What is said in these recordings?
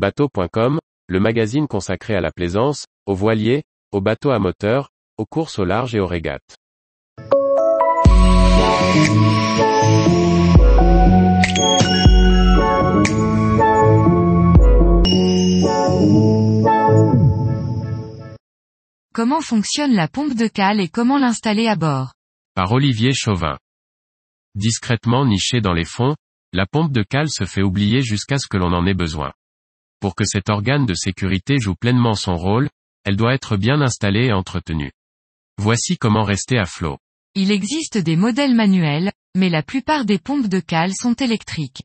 Bateau.com, le magazine consacré à la plaisance, aux voiliers, aux bateaux à moteur, aux courses au large et aux régates. Comment fonctionne la pompe de cale et comment l'installer à bord? Par Olivier Chauvin. Discrètement nichée dans les fonds, la pompe de cale se fait oublier jusqu'à ce que l'on en ait besoin. Pour que cet organe de sécurité joue pleinement son rôle, elle doit être bien installée et entretenue. Voici comment rester à flot. Il existe des modèles manuels, mais la plupart des pompes de cale sont électriques.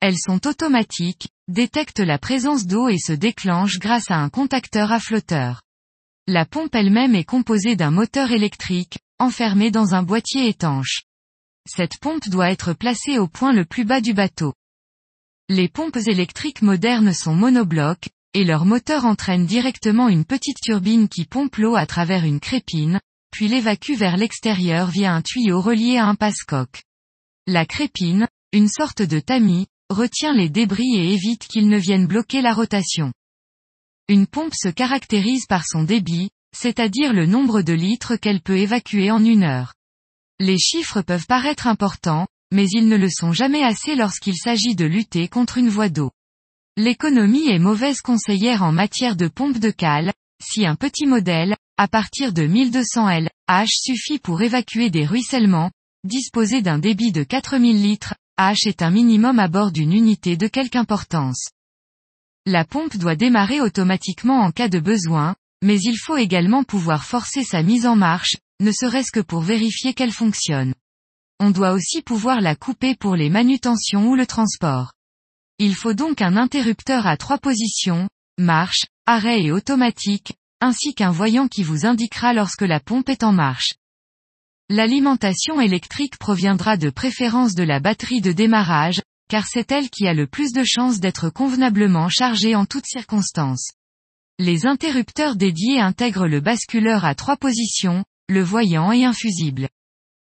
Elles sont automatiques, détectent la présence d'eau et se déclenchent grâce à un contacteur à flotteur. La pompe elle-même est composée d'un moteur électrique, enfermé dans un boîtier étanche. Cette pompe doit être placée au point le plus bas du bateau. Les pompes électriques modernes sont monoblocs, et leur moteur entraîne directement une petite turbine qui pompe l'eau à travers une crépine, puis l'évacue vers l'extérieur via un tuyau relié à un passe-coque. La crépine, une sorte de tamis, retient les débris et évite qu'ils ne viennent bloquer la rotation. Une pompe se caractérise par son débit, c'est-à-dire le nombre de litres qu'elle peut évacuer en une heure. Les chiffres peuvent paraître importants, mais ils ne le sont jamais assez lorsqu'il s'agit de lutter contre une voie d'eau. L'économie est mauvaise conseillère en matière de pompe de cale, si un petit modèle, à partir de 1200 L, H suffit pour évacuer des ruissellements, disposer d'un débit de 4000 litres, H est un minimum à bord d'une unité de quelque importance. La pompe doit démarrer automatiquement en cas de besoin, mais il faut également pouvoir forcer sa mise en marche, ne serait-ce que pour vérifier qu'elle fonctionne. On doit aussi pouvoir la couper pour les manutentions ou le transport. Il faut donc un interrupteur à trois positions, marche, arrêt et automatique, ainsi qu'un voyant qui vous indiquera lorsque la pompe est en marche. L'alimentation électrique proviendra de préférence de la batterie de démarrage, car c'est elle qui a le plus de chances d'être convenablement chargée en toutes circonstances. Les interrupteurs dédiés intègrent le basculeur à trois positions, le voyant et un fusible.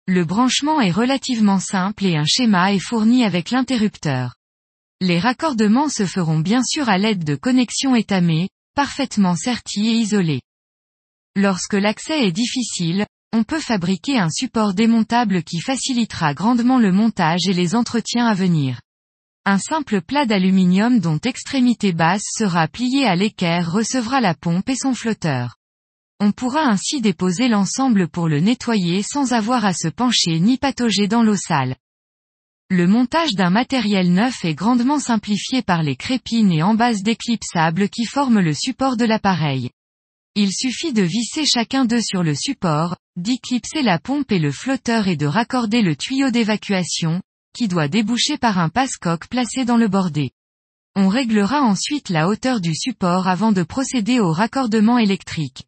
Le branchement est relativement simple et un schéma est fourni avec l'interrupteur. Les raccordements se feront bien sûr à l'aide de connexions étamées, parfaitement serties et isolées. Lorsque l'accès est difficile, on peut fabriquer un support démontable qui facilitera grandement le montage et les entretiens à venir. Un simple plat d'aluminium dont extrémité basse sera pliée à l'équerre recevra la pompe et son flotteur. On pourra ainsi déposer l'ensemble pour le nettoyer sans avoir à se pencher ni patauger dans l'eau sale. Le montage d'un matériel neuf est grandement simplifié par les crépines et embases d'éclipsable qui forment le support de l'appareil. Il suffit de visser chacun d'eux sur le support, d'éclipser la pompe et le flotteur et de raccorder le tuyau d'évacuation, qui doit déboucher par un passe-coque placé dans le bordé. On réglera ensuite la hauteur du support avant de procéder au raccordement électrique.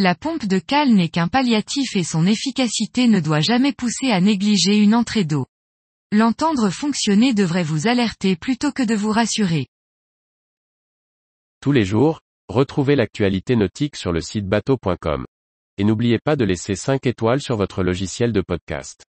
La pompe de cale n'est qu'un palliatif et son efficacité ne doit jamais pousser à négliger une entrée d'eau. L'entendre fonctionner devrait vous alerter plutôt que de vous rassurer. Tous les jours, retrouvez l'actualité nautique sur le site bateau.com. Et n'oubliez pas de laisser 5 étoiles sur votre logiciel de podcast.